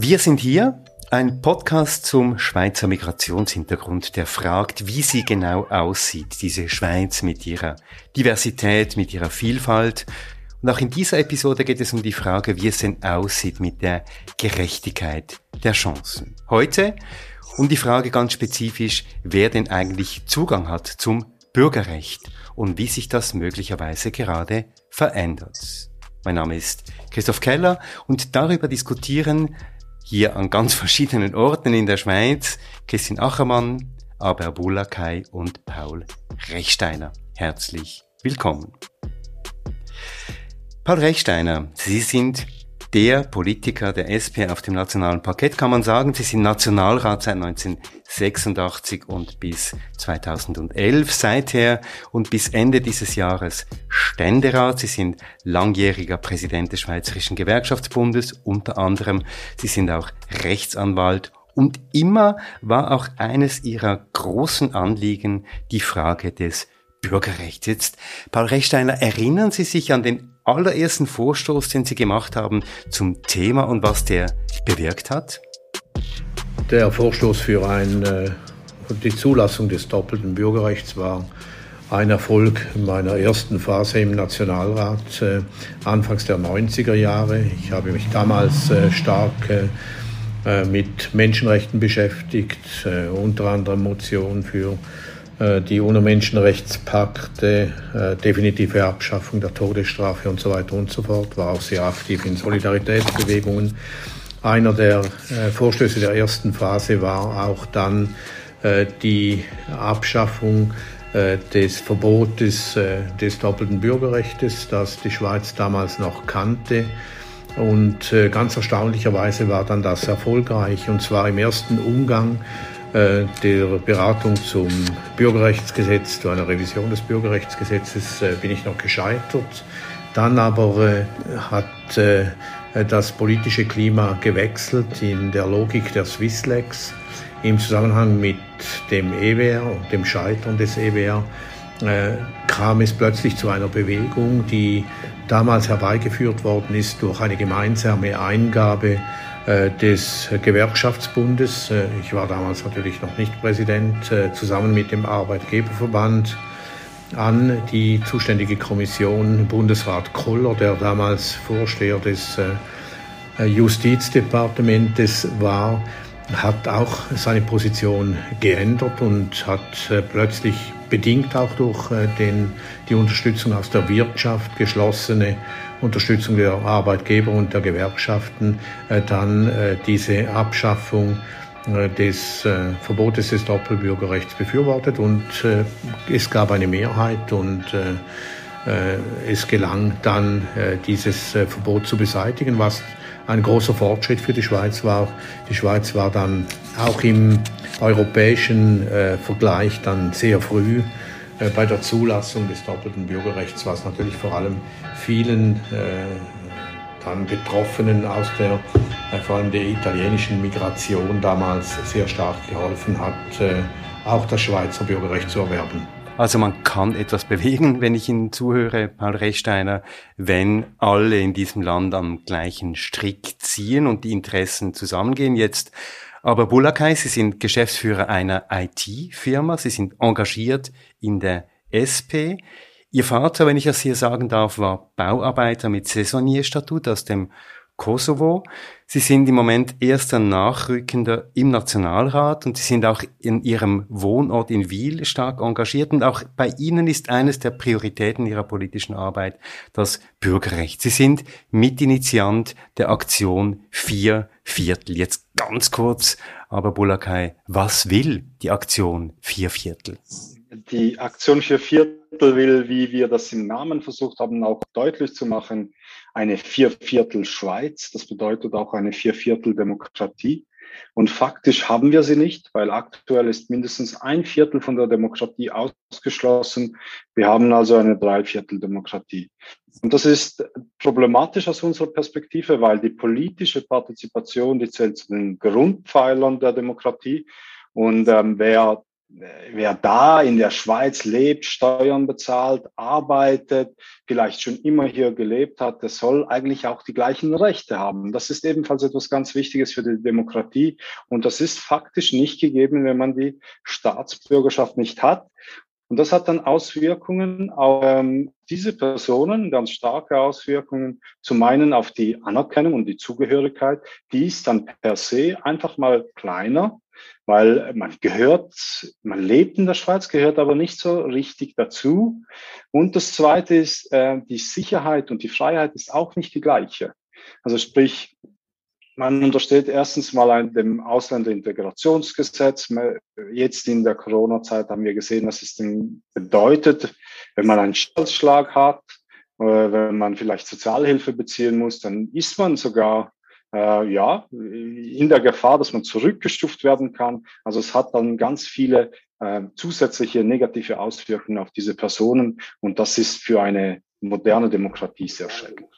Wir sind hier, ein Podcast zum Schweizer Migrationshintergrund, der fragt, wie sie genau aussieht, diese Schweiz mit ihrer Diversität, mit ihrer Vielfalt. Und auch in dieser Episode geht es um die Frage, wie es denn aussieht mit der Gerechtigkeit der Chancen. Heute um die Frage ganz spezifisch, wer denn eigentlich Zugang hat zum Bürgerrecht und wie sich das möglicherweise gerade verändert. Mein Name ist Christoph Keller und darüber diskutieren hier an ganz verschiedenen Orten in der Schweiz Christine Achermann, Aber Bulakai und Paul Rechsteiner. Herzlich willkommen. Paul Rechsteiner, Sie sind der Politiker der SP auf dem nationalen Parkett, kann man sagen. Sie sind Nationalrat seit 1986 und bis 2011 seither und bis Ende dieses Jahres Ständerat. Sie sind langjähriger Präsident des Schweizerischen Gewerkschaftsbundes unter anderem. Sie sind auch Rechtsanwalt und immer war auch eines ihrer großen Anliegen die Frage des Bürgerrechts. Jetzt, Paul Rechsteiner, erinnern Sie sich an den allerersten Vorstoß, den Sie gemacht haben zum Thema und was der bewirkt hat? Der Vorstoß für ein, äh, die Zulassung des doppelten Bürgerrechts war ein Erfolg meiner ersten Phase im Nationalrat, äh, anfangs der 90er Jahre. Ich habe mich damals äh, stark mit Menschenrechten beschäftigt, unter anderem Motion für äh, die UNO-Menschenrechtspakte, äh, definitive Abschaffung der Todesstrafe und so weiter und so fort, war auch sehr aktiv in Solidaritätsbewegungen. Einer der äh, Vorstöße der ersten Phase war auch dann die Abschaffung des Verbotes des doppelten Bürgerrechts, das die Schweiz damals noch kannte. Und ganz erstaunlicherweise war dann das erfolgreich, und zwar im ersten Umgang äh, der Beratung zum Bürgerrechtsgesetz, zu einer Revision des Bürgerrechtsgesetzes äh, bin ich noch gescheitert. Dann aber äh, hat das politische Klima gewechselt in der Logik der Swisslex im Zusammenhang mit dem EWR und dem Scheitern des EWR kam es plötzlich zu einer Bewegung, die damals herbeigeführt worden ist durch eine gemeinsame Eingabe äh, des Gewerkschaftsbundes. Äh, ich war damals natürlich noch nicht Präsident, äh, zusammen mit dem Arbeitgeberverband an die zuständige Kommission Bundesrat Koller, der damals Vorsteher des Justizdepartementes war, hat auch seine Position geändert und hat plötzlich bedingt auch durch den, die Unterstützung aus der Wirtschaft geschlossene Unterstützung der Arbeitgeber und der Gewerkschaften äh, dann äh, diese Abschaffung äh, des Verbotes des Doppelbürgerrechts befürwortet und es gab eine Mehrheit und es gelang dann, dieses Verbot zu beseitigen, was ein großer Fortschritt für die Schweiz war. Die Schweiz war dann auch im europäischen Vergleich dann sehr früh bei der Zulassung des doppelten Bürgerrechts, was natürlich vor allem vielen äh, dann Betroffenen aus der, äh, vor allem der italienischen Migration damals sehr stark geholfen hat, äh, auch das Schweizer Bürgerrecht zu erwerben. Also man kann etwas bewegen, wenn ich Ihnen zuhöre, Paul Rechsteiner, wenn alle in diesem Land am gleichen Strick ziehen und die Interessen zusammengehen. Jetzt aber Bulakai, Sie sind Geschäftsführer einer IT-Firma, Sie sind engagiert in der SP. Ihr Vater, wenn ich das hier sagen darf, war Bauarbeiter mit Saisonierstatut aus dem Kosovo. Sie sind im Moment erster Nachrückender im Nationalrat und Sie sind auch in Ihrem Wohnort in Wiel stark engagiert und auch bei Ihnen ist eines der Prioritäten Ihrer politischen Arbeit das Bürgerrecht. Sie sind Mitinitiant der Aktion Vier Viertel. Jetzt ganz kurz, aber Bulakai, was will die Aktion Vier Viertel? Die Aktion Vier Viertel will, wie wir das im Namen versucht haben, auch deutlich zu machen, eine Vierviertel Schweiz. Das bedeutet auch eine Vierviertel Demokratie. Und faktisch haben wir sie nicht, weil aktuell ist mindestens ein Viertel von der Demokratie ausgeschlossen. Wir haben also eine Dreiviertel Demokratie. Und das ist problematisch aus unserer Perspektive, weil die politische Partizipation, die zählt zu den Grundpfeilern der Demokratie. Und ähm, wer wer da in der Schweiz lebt, Steuern bezahlt, arbeitet, vielleicht schon immer hier gelebt hat, der soll eigentlich auch die gleichen Rechte haben. Das ist ebenfalls etwas ganz Wichtiges für die Demokratie. Und das ist faktisch nicht gegeben, wenn man die Staatsbürgerschaft nicht hat. Und das hat dann Auswirkungen auf ähm, diese Personen, ganz starke Auswirkungen, zum einen auf die Anerkennung und die Zugehörigkeit. Die ist dann per se einfach mal kleiner weil man gehört, man lebt in der Schweiz, gehört aber nicht so richtig dazu. Und das Zweite ist, äh, die Sicherheit und die Freiheit ist auch nicht die gleiche. Also sprich, man untersteht erstens mal dem Ausländerintegrationsgesetz. Jetzt in der Corona-Zeit haben wir gesehen, was es denn bedeutet, wenn man einen Schicksalsschlag hat, äh, wenn man vielleicht Sozialhilfe beziehen muss, dann ist man sogar äh, ja, in der Gefahr, dass man zurückgestuft werden kann. Also es hat dann ganz viele äh, zusätzliche negative Auswirkungen auf diese Personen und das ist für eine moderne Demokratie sehr schrecklich.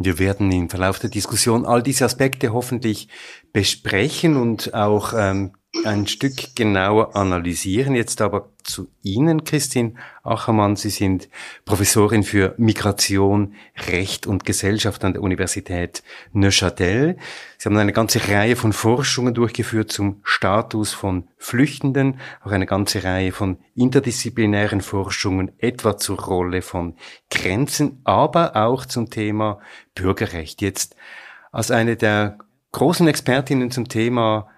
Wir werden im Verlauf der Diskussion all diese Aspekte hoffentlich besprechen und auch ähm, ein Stück genauer analysieren. Jetzt aber zu Ihnen, Christine Achermann. Sie sind Professorin für Migration, Recht und Gesellschaft an der Universität Neuchâtel. Sie haben eine ganze Reihe von Forschungen durchgeführt zum Status von Flüchtenden, auch eine ganze Reihe von interdisziplinären Forschungen, etwa zur Rolle von Grenzen, aber auch zum Thema Bürgerrecht. Jetzt als eine der großen Expertinnen zum Thema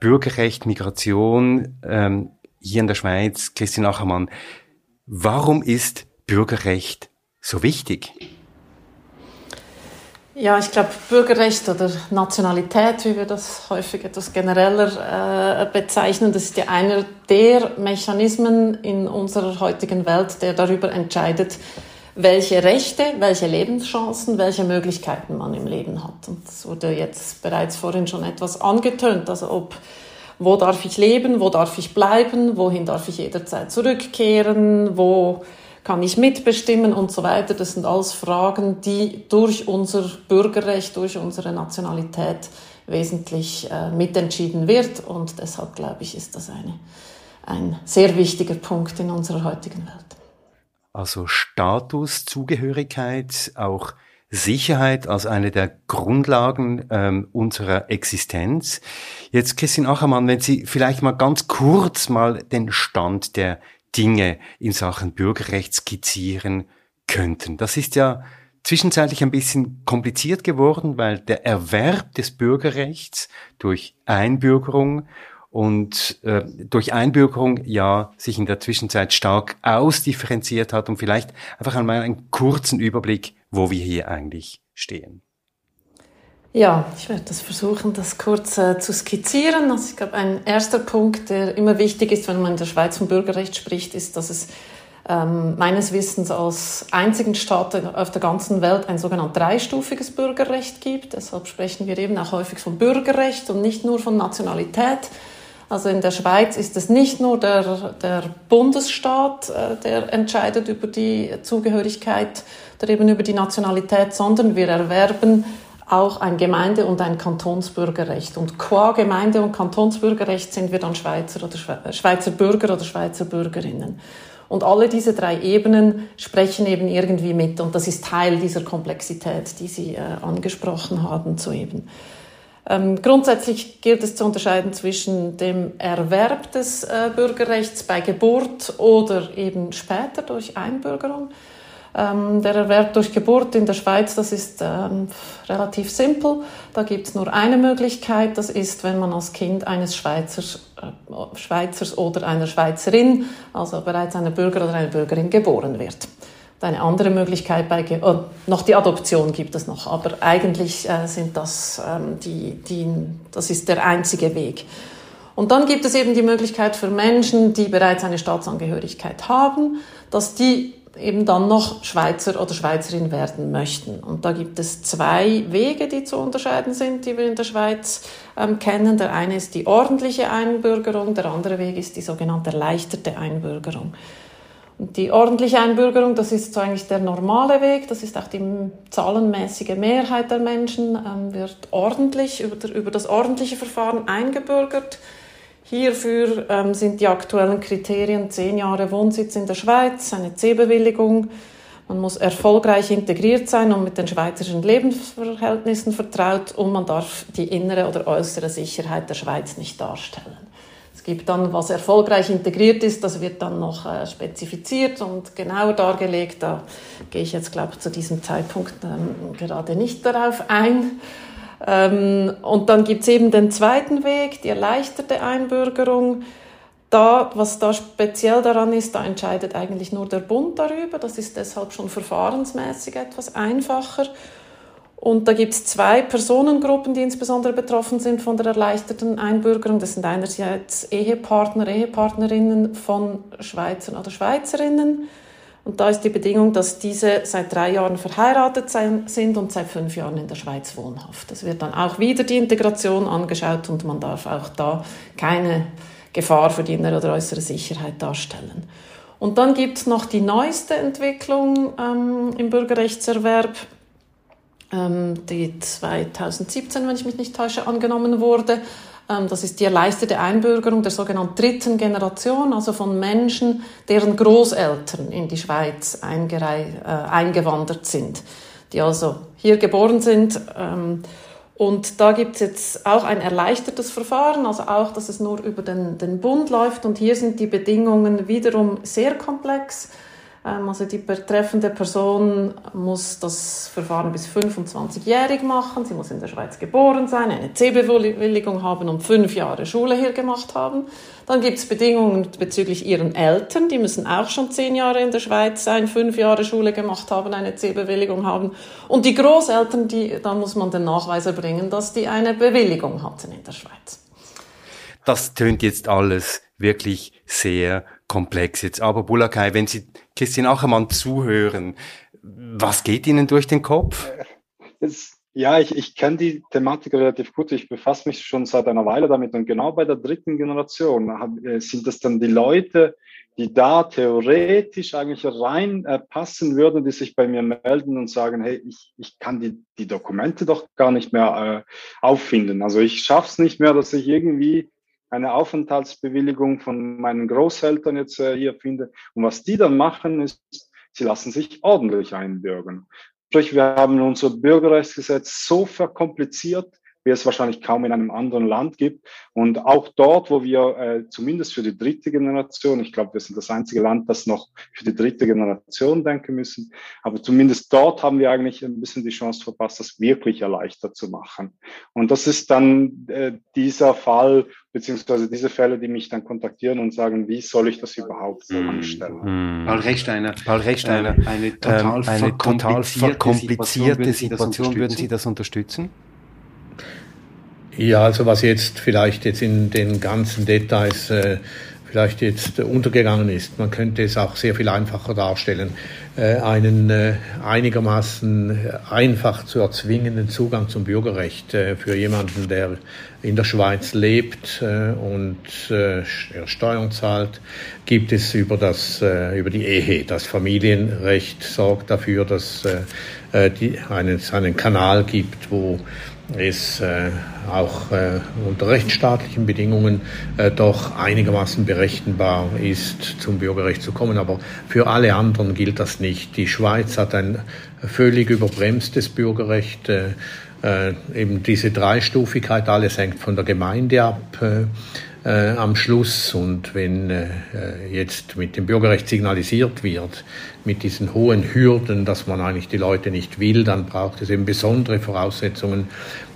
Bürgerrecht, Migration ähm, hier in der Schweiz, Christine Achermann. Warum ist Bürgerrecht so wichtig? Ja, ich glaube, Bürgerrecht oder Nationalität, wie wir das häufig etwas genereller äh, bezeichnen, das ist ja einer der Mechanismen in unserer heutigen Welt, der darüber entscheidet, welche Rechte, welche Lebenschancen, welche Möglichkeiten man im Leben hat. Und das wurde jetzt bereits vorhin schon etwas angetönt, also ob wo darf ich leben, wo darf ich bleiben, wohin darf ich jederzeit zurückkehren, wo kann ich mitbestimmen und so weiter. Das sind alles Fragen, die durch unser Bürgerrecht, durch unsere Nationalität wesentlich äh, mitentschieden wird. Und deshalb glaube ich, ist das eine, ein sehr wichtiger Punkt in unserer heutigen Welt. Also Status, Zugehörigkeit, auch Sicherheit als eine der Grundlagen ähm, unserer Existenz. Jetzt, Christine Achermann, wenn Sie vielleicht mal ganz kurz mal den Stand der Dinge in Sachen Bürgerrecht skizzieren könnten. Das ist ja zwischenzeitlich ein bisschen kompliziert geworden, weil der Erwerb des Bürgerrechts durch Einbürgerung und äh, durch Einbürgerung ja sich in der Zwischenzeit stark ausdifferenziert hat und vielleicht einfach einmal einen kurzen Überblick, wo wir hier eigentlich stehen. Ja, ich werde das versuchen, das kurz äh, zu skizzieren. Also ich glaube, ein erster Punkt, der immer wichtig ist, wenn man in der Schweiz vom Bürgerrecht spricht, ist, dass es ähm, meines Wissens als einzigen Staat auf der ganzen Welt ein sogenanntes dreistufiges Bürgerrecht gibt. Deshalb sprechen wir eben auch häufig von Bürgerrecht und nicht nur von Nationalität. Also in der Schweiz ist es nicht nur der, der Bundesstaat, äh, der entscheidet über die Zugehörigkeit oder eben über die Nationalität, sondern wir erwerben auch ein Gemeinde- und ein Kantonsbürgerrecht. Und qua Gemeinde- und Kantonsbürgerrecht sind wir dann Schweizer oder Schweizer Bürger oder Schweizer Bürgerinnen. Und alle diese drei Ebenen sprechen eben irgendwie mit. Und das ist Teil dieser Komplexität, die Sie äh, angesprochen haben soeben. Ähm, grundsätzlich gilt es zu unterscheiden zwischen dem Erwerb des äh, Bürgerrechts bei Geburt oder eben später durch Einbürgerung. Ähm, der Erwerb durch Geburt in der Schweiz, das ist ähm, relativ simpel. Da gibt es nur eine Möglichkeit, das ist, wenn man als Kind eines Schweizers, äh, Schweizers oder einer Schweizerin, also bereits einer Bürger oder einer Bürgerin geboren wird eine andere Möglichkeit bei, oh, noch die Adoption gibt es noch, aber eigentlich äh, sind das ähm, die, die, das ist der einzige Weg. Und dann gibt es eben die Möglichkeit für Menschen, die bereits eine Staatsangehörigkeit haben, dass die eben dann noch Schweizer oder Schweizerin werden möchten. Und da gibt es zwei Wege, die zu unterscheiden sind, die wir in der Schweiz ähm, kennen. Der eine ist die ordentliche Einbürgerung, der andere Weg ist die sogenannte erleichterte Einbürgerung. Die ordentliche Einbürgerung, das ist so eigentlich der normale Weg, das ist auch die zahlenmäßige Mehrheit der Menschen, ähm, wird ordentlich über, über das ordentliche Verfahren eingebürgert. Hierfür ähm, sind die aktuellen Kriterien zehn Jahre Wohnsitz in der Schweiz, eine C-Bewilligung, man muss erfolgreich integriert sein und mit den schweizerischen Lebensverhältnissen vertraut und man darf die innere oder äußere Sicherheit der Schweiz nicht darstellen. Es gibt dann, was erfolgreich integriert ist, das wird dann noch äh, spezifiziert und genauer dargelegt. Da gehe ich jetzt, glaube ich, zu diesem Zeitpunkt ähm, gerade nicht darauf ein. Ähm, und dann gibt es eben den zweiten Weg, die erleichterte Einbürgerung da, was da speziell daran ist, da entscheidet eigentlich nur der Bund darüber. Das ist deshalb schon verfahrensmäßig etwas einfacher. Und da gibt es zwei Personengruppen, die insbesondere betroffen sind von der erleichterten Einbürgerung. Das sind einerseits Ehepartner, Ehepartnerinnen von Schweizern oder Schweizerinnen. Und da ist die Bedingung, dass diese seit drei Jahren verheiratet sein, sind und seit fünf Jahren in der Schweiz wohnhaft. Es wird dann auch wieder die Integration angeschaut und man darf auch da keine Gefahr für die innere oder äußere Sicherheit darstellen. Und dann gibt es noch die neueste Entwicklung ähm, im Bürgerrechtserwerb, die 2017, wenn ich mich nicht täusche, angenommen wurde. Ähm, das ist die erleichterte Einbürgerung der sogenannten dritten Generation, also von Menschen, deren Großeltern in die Schweiz äh, eingewandert sind, die also hier geboren sind ähm, und da gibt es jetzt auch ein erleichtertes Verfahren, also auch, dass es nur über den, den Bund läuft. Und hier sind die Bedingungen wiederum sehr komplex. Ähm, also die betreffende Person muss das Verfahren bis 25-jährig machen. Sie muss in der Schweiz geboren sein, eine C-Bewilligung haben und fünf Jahre Schule hier gemacht haben. Dann gibt es Bedingungen bezüglich ihren Eltern. Die müssen auch schon zehn Jahre in der Schweiz sein, fünf Jahre Schule gemacht haben, eine C-Bewilligung haben. Und die Großeltern, die, da muss man den Nachweis erbringen, dass die eine Bewilligung hatten in der Schweiz. Das tönt jetzt alles wirklich sehr komplex jetzt. Aber Bulakai, wenn Sie Christian Achermann zuhören, was geht Ihnen durch den Kopf? Es, ja, ich, ich kenne die Thematik relativ gut. Ich befasse mich schon seit einer Weile damit. Und genau bei der dritten Generation äh, sind das dann die Leute, die da theoretisch eigentlich reinpassen äh, würden, die sich bei mir melden und sagen, hey, ich, ich kann die, die Dokumente doch gar nicht mehr äh, auffinden. Also ich schaffe es nicht mehr, dass ich irgendwie eine Aufenthaltsbewilligung von meinen Großeltern jetzt äh, hier finde. Und was die dann machen, ist, sie lassen sich ordentlich einbürgern. Sprich, wir haben unser Bürgerrechtsgesetz so verkompliziert, wie es wahrscheinlich kaum in einem anderen Land gibt. Und auch dort, wo wir äh, zumindest für die dritte Generation, ich glaube, wir sind das einzige Land, das noch für die dritte Generation denken müssen, aber zumindest dort haben wir eigentlich ein bisschen die Chance verpasst, das wirklich erleichtert zu machen. Und das ist dann äh, dieser Fall, beziehungsweise diese Fälle, die mich dann kontaktieren und sagen, wie soll ich das überhaupt mm. anstellen? Paul Rechsteiner, Paul Rechsteiner, äh, eine total, ähm, eine total verkomplizierte Situation, Situation würden Sie das unterstützen? Ja, also was jetzt vielleicht jetzt in den ganzen Details äh, vielleicht jetzt untergegangen ist, man könnte es auch sehr viel einfacher darstellen, äh, einen äh, einigermaßen einfach zu erzwingenden Zugang zum Bürgerrecht äh, für jemanden, der in der Schweiz lebt äh, und äh, Steuern zahlt, gibt es über das äh, über die Ehe. Das Familienrecht sorgt dafür, dass äh, die, einen, einen Kanal gibt, wo es äh, auch äh, unter rechtsstaatlichen Bedingungen äh, doch einigermaßen berechenbar ist, zum Bürgerrecht zu kommen. Aber für alle anderen gilt das nicht. Die Schweiz hat ein völlig überbremstes Bürgerrecht. Äh, äh, eben diese Dreistufigkeit, alles hängt von der Gemeinde ab. Äh, äh, am Schluss. Und wenn äh, jetzt mit dem Bürgerrecht signalisiert wird, mit diesen hohen Hürden, dass man eigentlich die Leute nicht will, dann braucht es eben besondere Voraussetzungen,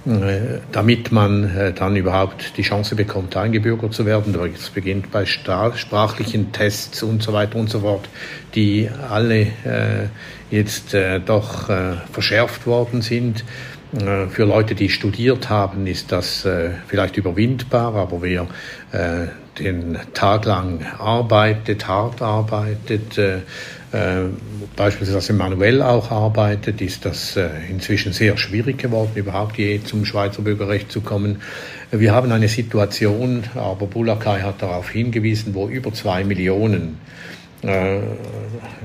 äh, damit man äh, dann überhaupt die Chance bekommt, eingebürgert zu werden. Es beginnt bei sprachlichen Tests und so weiter und so fort, die alle äh, jetzt äh, doch äh, verschärft worden sind. Äh, für Leute, die studiert haben, ist das äh, vielleicht überwindbar, aber wer äh, den Tag lang arbeitet, hart arbeitet, beispielsweise manuell auch arbeitet, ist das inzwischen sehr schwierig geworden, überhaupt je zum Schweizer Bürgerrecht zu kommen. Wir haben eine Situation, aber Bulakai hat darauf hingewiesen, wo über zwei Millionen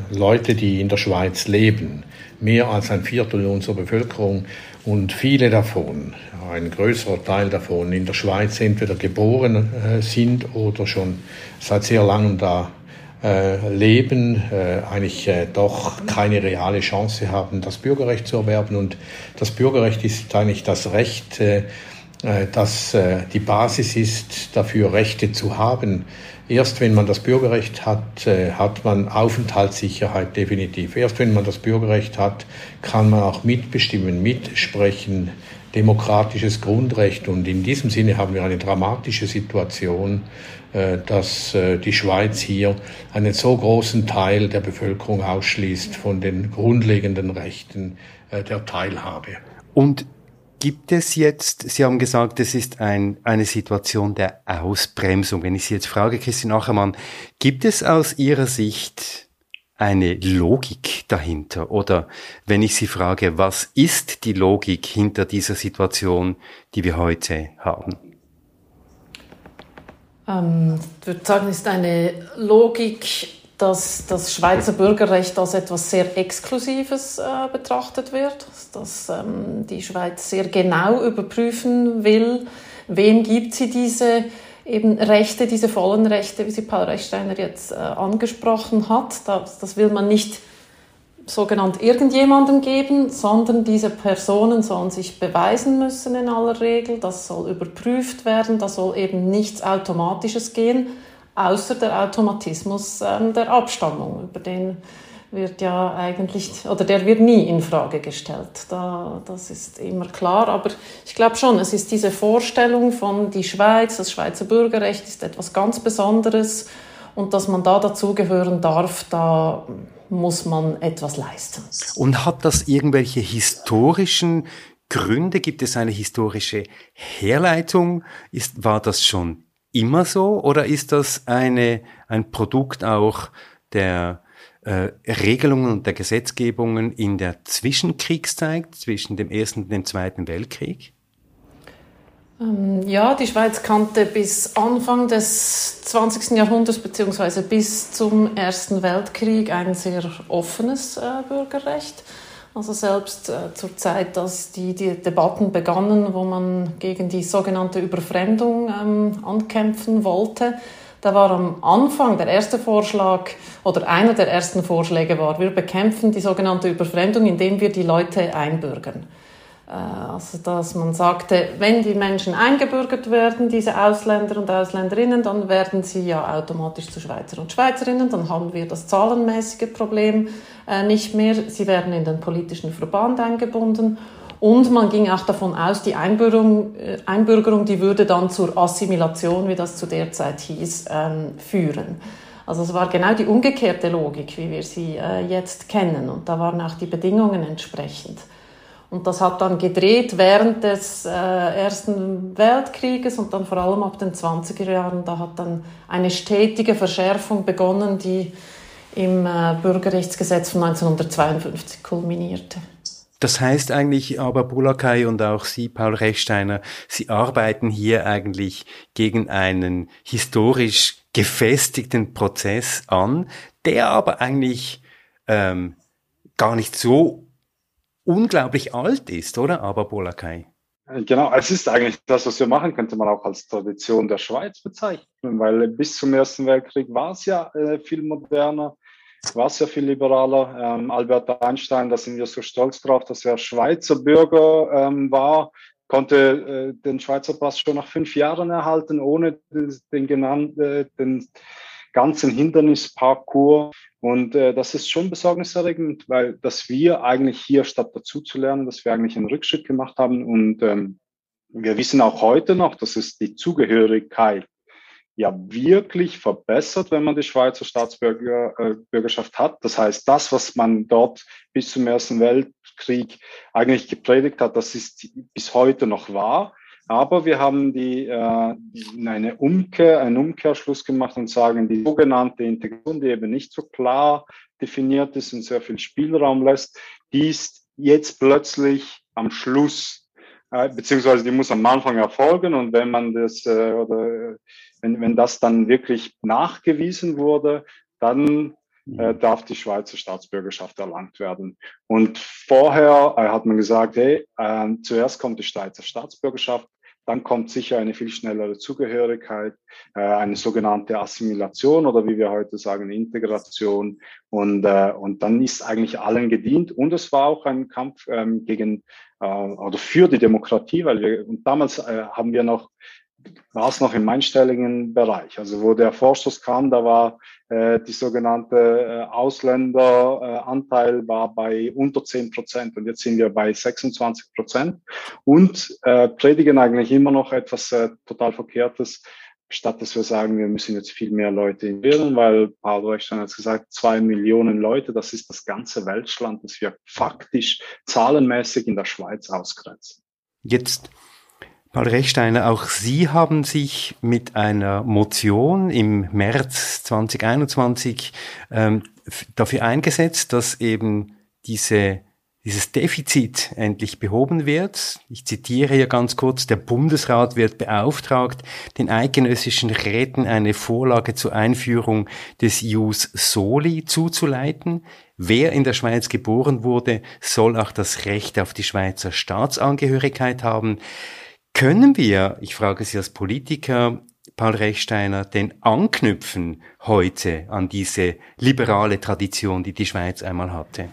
Leute, die in der Schweiz leben, mehr als ein Viertel unserer Bevölkerung und viele davon, ein größerer Teil davon in der Schweiz entweder geboren äh, sind oder schon seit sehr langem da äh, leben, äh, eigentlich doch keine reale Chance haben, das Bürgerrecht zu erwerben. Und das Bürgerrecht ist eigentlich das Recht, äh, äh, das die Basis ist, dafür Rechte zu haben. Erst wenn man das Bürgerrecht hat, hat man Aufenthaltssicherheit definitiv. Erst wenn man das Bürgerrecht hat, kann man auch mitbestimmen, mitsprechen, demokratisches Grundrecht. Und in diesem Sinne haben wir eine dramatische Situation, äh, dass äh, die Schweiz hier einen so großen Teil der Bevölkerung ausschließt von den grundlegenden Rechten äh, der Teilhabe. Und gibt es jetzt, Sie haben gesagt, es ist ein, eine Situation der Ausbremsung. Wenn ich Sie jetzt frage, Christine Achermann, gibt es aus Ihrer Sicht eine Logik dahinter? Oder wenn ich Sie frage, was ist die Logik hinter dieser Situation, die wir heute haben? Ähm, ich würde sagen, es ist eine Logik, dass das Schweizer Bürgerrecht als etwas sehr Exklusives äh, betrachtet wird, dass ähm, die Schweiz sehr genau überprüfen will, wem gibt sie diese eben Rechte, diese vollen Rechte, wie sie Paul Rechsteiner jetzt äh, angesprochen hat. Das, das will man nicht sogenannt irgendjemandem geben, sondern diese Personen sollen sich beweisen müssen in aller Regel. Das soll überprüft werden. Da soll eben nichts Automatisches gehen, außer der Automatismus äh, der Abstammung, über den wird ja eigentlich, oder der wird nie in Frage gestellt. Da, das ist immer klar. Aber ich glaube schon, es ist diese Vorstellung von die Schweiz, das Schweizer Bürgerrecht ist etwas ganz Besonderes und dass man da dazugehören darf, da muss man etwas leisten. Und hat das irgendwelche historischen Gründe? Gibt es eine historische Herleitung? Ist, war das schon immer so oder ist das eine, ein Produkt auch der äh, Regelungen und der Gesetzgebungen in der Zwischenkriegszeit, zwischen dem Ersten und dem Zweiten Weltkrieg? Ähm, ja, die Schweiz kannte bis Anfang des 20. Jahrhunderts bzw. bis zum Ersten Weltkrieg ein sehr offenes äh, Bürgerrecht. Also selbst äh, zur Zeit, dass die, die, Debatten begannen, wo man gegen die sogenannte Überfremdung ähm, ankämpfen wollte, da war am Anfang der erste Vorschlag oder einer der ersten Vorschläge war, wir bekämpfen die sogenannte Überfremdung, indem wir die Leute einbürgern. Äh, also, dass man sagte, wenn die Menschen eingebürgert werden, diese Ausländer und Ausländerinnen, dann werden sie ja automatisch zu Schweizer und Schweizerinnen, dann haben wir das zahlenmäßige Problem äh, nicht mehr. Sie werden in den politischen Verband eingebunden. Und man ging auch davon aus, die Einbürgerung, äh, Einbürgerung die würde dann zur Assimilation, wie das zu der Zeit hieß, ähm, führen. Also es war genau die umgekehrte Logik, wie wir sie jetzt kennen. Und da waren auch die Bedingungen entsprechend. Und das hat dann gedreht während des äh, Ersten Weltkrieges und dann vor allem ab den 20er Jahren. Da hat dann eine stetige Verschärfung begonnen, die im äh, Bürgerrechtsgesetz von 1952 kulminierte. Das heißt eigentlich aber Bulakai und auch Sie, Paul Rechsteiner, Sie arbeiten hier eigentlich gegen einen historisch gefestigten Prozess an, der aber eigentlich ähm, gar nicht so unglaublich alt ist, oder? Aber Bolakai. Genau, es ist eigentlich das, was wir machen, könnte man auch als Tradition der Schweiz bezeichnen, weil bis zum Ersten Weltkrieg war es ja äh, viel moderner, war es ja viel liberaler. Ähm, Albert Einstein, da sind wir so stolz drauf, dass er Schweizer Bürger ähm, war, konnte äh, den Schweizer Pass schon nach fünf Jahren erhalten, ohne den, den genannten, äh, ganzen Hindernisparcours. Und äh, das ist schon besorgniserregend, weil dass wir eigentlich hier statt dazu zu lernen, dass wir eigentlich einen Rückschritt gemacht haben. Und ähm, wir wissen auch heute noch, dass es die Zugehörigkeit ja wirklich verbessert, wenn man die Schweizer Staatsbürgerschaft äh, hat. Das heißt, das, was man dort bis zum Ersten Weltkrieg eigentlich gepredigt hat, das ist bis heute noch wahr. Aber wir haben die, äh, eine Umkehr, einen Umkehrschluss gemacht und sagen, die sogenannte Integration, die eben nicht so klar definiert ist und sehr viel Spielraum lässt, die ist jetzt plötzlich am Schluss, äh, beziehungsweise die muss am Anfang erfolgen und wenn man das äh, oder wenn, wenn das dann wirklich nachgewiesen wurde, dann mhm. äh, darf die Schweizer Staatsbürgerschaft erlangt werden. Und vorher äh, hat man gesagt, hey, äh, zuerst kommt die Schweizer Staatsbürgerschaft, dann kommt sicher eine viel schnellere Zugehörigkeit, äh, eine sogenannte Assimilation oder wie wir heute sagen, Integration. Und, äh, und dann ist eigentlich allen gedient. Und es war auch ein Kampf ähm, gegen äh, oder für die Demokratie, weil wir, und damals äh, haben wir noch war es noch im einstelligen Bereich. Also wo der Vorstoß kam, da war äh, die sogenannte äh, Ausländeranteil äh, war bei unter 10 Prozent und jetzt sind wir bei 26 Prozent und äh, predigen eigentlich immer noch etwas äh, total Verkehrtes, statt dass wir sagen, wir müssen jetzt viel mehr Leute integrieren, weil Paul Rechstein hat gesagt, zwei Millionen Leute, das ist das ganze Weltland, das wir faktisch zahlenmäßig in der Schweiz ausgrenzen. Jetzt Paul Rechsteiner, auch Sie haben sich mit einer Motion im März 2021 ähm, dafür eingesetzt, dass eben diese, dieses Defizit endlich behoben wird. Ich zitiere hier ganz kurz, der Bundesrat wird beauftragt, den eidgenössischen Räten eine Vorlage zur Einführung des Jus Soli zuzuleiten. Wer in der Schweiz geboren wurde, soll auch das Recht auf die Schweizer Staatsangehörigkeit haben. Können wir, ich frage Sie als Politiker, Paul Rechsteiner, denn anknüpfen heute an diese liberale Tradition, die die Schweiz einmal hatte?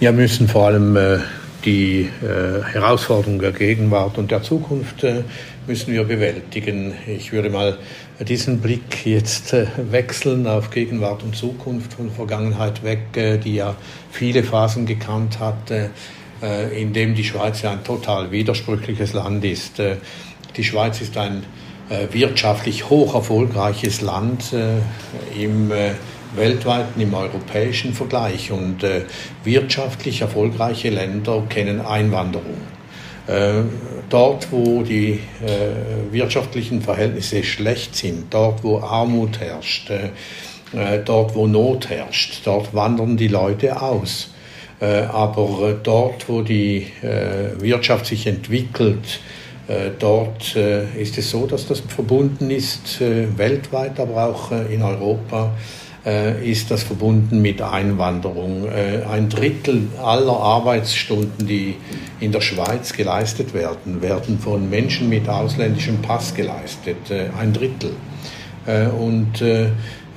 Ja, müssen vor allem äh, die äh, Herausforderungen der Gegenwart und der Zukunft äh, müssen wir bewältigen. Ich würde mal diesen Blick jetzt äh, wechseln auf Gegenwart und Zukunft von Vergangenheit weg, äh, die ja viele Phasen gekannt hat äh, in dem die Schweiz ja ein total widersprüchliches Land ist. Äh, die Schweiz ist ein äh, wirtschaftlich hoch erfolgreiches Land im weltweiten, im europäischen Vergleich. Und wirtschaftlich erfolgreiche Länder kennen Einwanderung. Dort, wo die wirtschaftlichen Verhältnisse schlecht sind, dort, wo Armut herrscht, dort, wo Not herrscht, dort wandern die Leute aus. Äh, aber äh, dort, wo die äh, Wirtschaft sich entwickelt, dort ist es so, dass das verbunden ist, weltweit, aber auch in Europa ist das verbunden mit Einwanderung. Ein Drittel aller Arbeitsstunden, die in der Schweiz geleistet werden, werden von Menschen mit ausländischem Pass geleistet. Ein Drittel. Und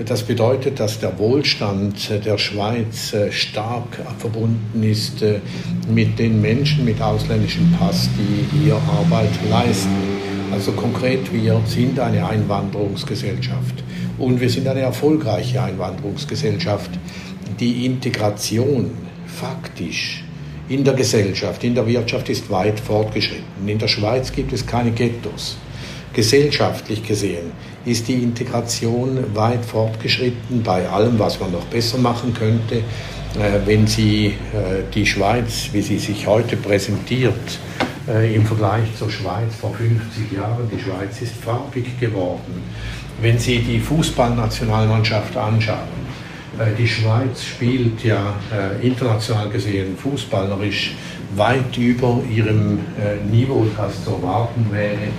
das bedeutet, dass der Wohlstand der Schweiz äh, stark verbunden ist äh, mit den Menschen mit ausländischem Pass, die hier Arbeit leisten. Also konkret, wir sind eine Einwanderungsgesellschaft und wir sind eine erfolgreiche Einwanderungsgesellschaft. Die Integration faktisch in der Gesellschaft, in der Wirtschaft ist weit fortgeschritten. In der Schweiz gibt es keine Ghettos. Gesellschaftlich gesehen ist die Integration weit fortgeschritten bei allem, was man noch besser machen könnte. Äh, wenn Sie äh, die Schweiz, wie sie sich heute präsentiert, äh, im Vergleich zur Schweiz vor 50 Jahren, die Schweiz ist farbig geworden. Wenn Sie die Fußballnationalmannschaft anschauen, die Schweiz spielt ja international gesehen fußballerisch weit über ihrem Niveau, das zu erwarten wäre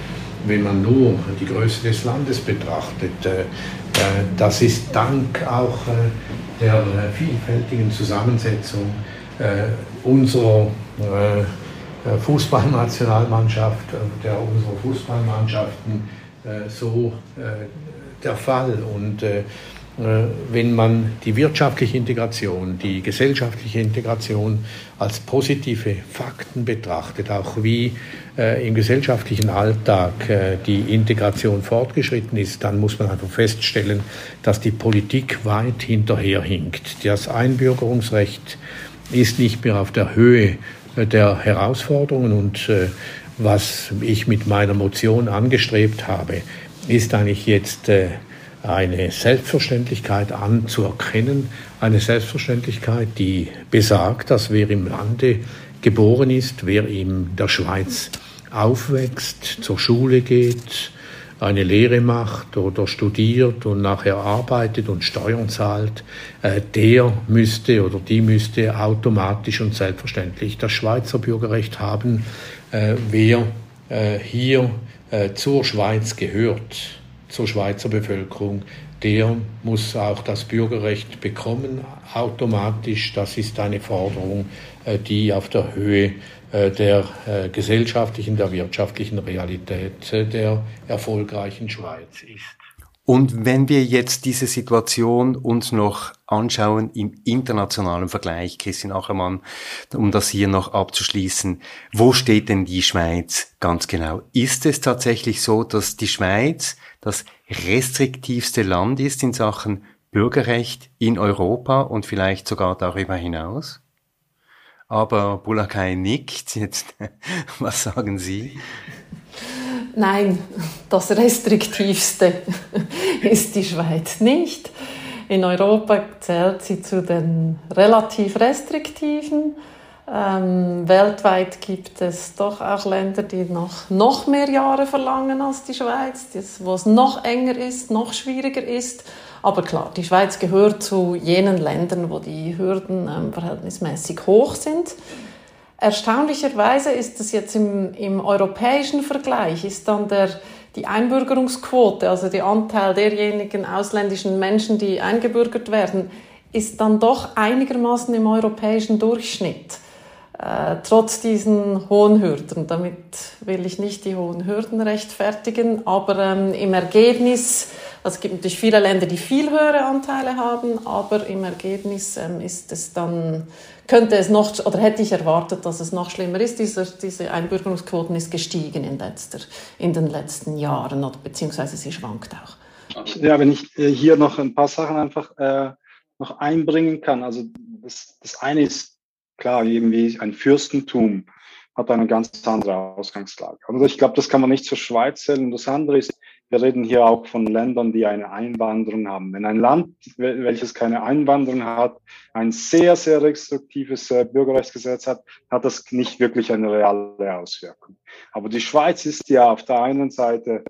wenn man nur die Größe des Landes betrachtet. Äh, äh, das ist dank auch äh, der vielfältigen Zusammensetzung unserer Fußballnationalmannschaft, der unserer Fußballmannschaften so der Fall. Und wenn man die wirtschaftliche Integration, die gesellschaftliche Integration als positive Fakten betrachtet, auch wie im gesellschaftlichen Alltag äh, die Integration fortgeschritten ist, dann muss man einfach feststellen, dass die Politik weit hinterherhinkt. Das Einbürgerungsrecht ist nicht mehr auf der Höhe äh, der Herausforderungen und äh, was ich mit meiner Motion angestrebt habe, ist eigentlich jetzt äh, eine Selbstverständlichkeit anzuerkennen, eine Selbstverständlichkeit, die besagt, dass wer im Lande geboren ist, wer in der Schweiz aufwächst, zur Schule geht, eine Lehre macht oder studiert und nachher arbeitet und Steuern zahlt, äh, der müsste oder die müsste automatisch und selbstverständlich das Schweizer Bürgerrecht haben, äh, wer äh, hier zur Schweiz gehört zur Schweizer Bevölkerung, der muss auch das Bürgerrecht bekommen, automatisch. Das ist eine Forderung, die auf der Höhe der äh, gesellschaftlichen, der wirtschaftlichen Realität der erfolgreichen Schweiz ist. Und wenn wir jetzt diese Situation uns noch anschauen im internationalen Vergleich, Christian Achermann, um das hier noch abzuschließen, wo steht denn die Schweiz ganz genau? Ist es tatsächlich so, dass die Schweiz das restriktivste Land ist in Sachen Bürgerrecht in Europa und vielleicht sogar darüber hinaus? Aber Bulakai nickt. Jetzt, was sagen Sie? Nein, das restriktivste ist die Schweiz nicht. In Europa zählt sie zu den relativ restriktiven. Ähm, weltweit gibt es doch auch Länder, die noch, noch mehr Jahre verlangen als die Schweiz, wo es noch enger ist, noch schwieriger ist. Aber klar, die Schweiz gehört zu jenen Ländern, wo die Hürden ähm, verhältnismäßig hoch sind. Erstaunlicherweise ist es jetzt im, im europäischen Vergleich, ist dann der, die Einbürgerungsquote, also der Anteil derjenigen ausländischen Menschen, die eingebürgert werden, ist dann doch einigermaßen im europäischen Durchschnitt. Äh, trotz diesen hohen Hürden. Damit will ich nicht die hohen Hürden rechtfertigen, aber ähm, im Ergebnis, also es gibt natürlich viele Länder, die viel höhere Anteile haben, aber im Ergebnis ähm, ist es dann könnte es noch, oder hätte ich erwartet, dass es noch schlimmer ist. Diese, diese Einbürgerungsquoten ist gestiegen in, letzter, in den letzten Jahren, oder, beziehungsweise sie schwankt auch. Ja, wenn ich äh, hier noch ein paar Sachen einfach äh, noch einbringen kann. Also das, das eine ist klar, irgendwie ein Fürstentum hat eine ganz andere Ausgangslage. Also ich glaube, das kann man nicht zur Schweiz zählen. Und das andere ist, wir reden hier auch von Ländern, die eine Einwanderung haben. Wenn ein Land, welches keine Einwanderung hat, ein sehr, sehr restriktives äh, Bürgerrechtsgesetz hat, hat das nicht wirklich eine reale Auswirkung. Aber die Schweiz ist ja auf der einen Seite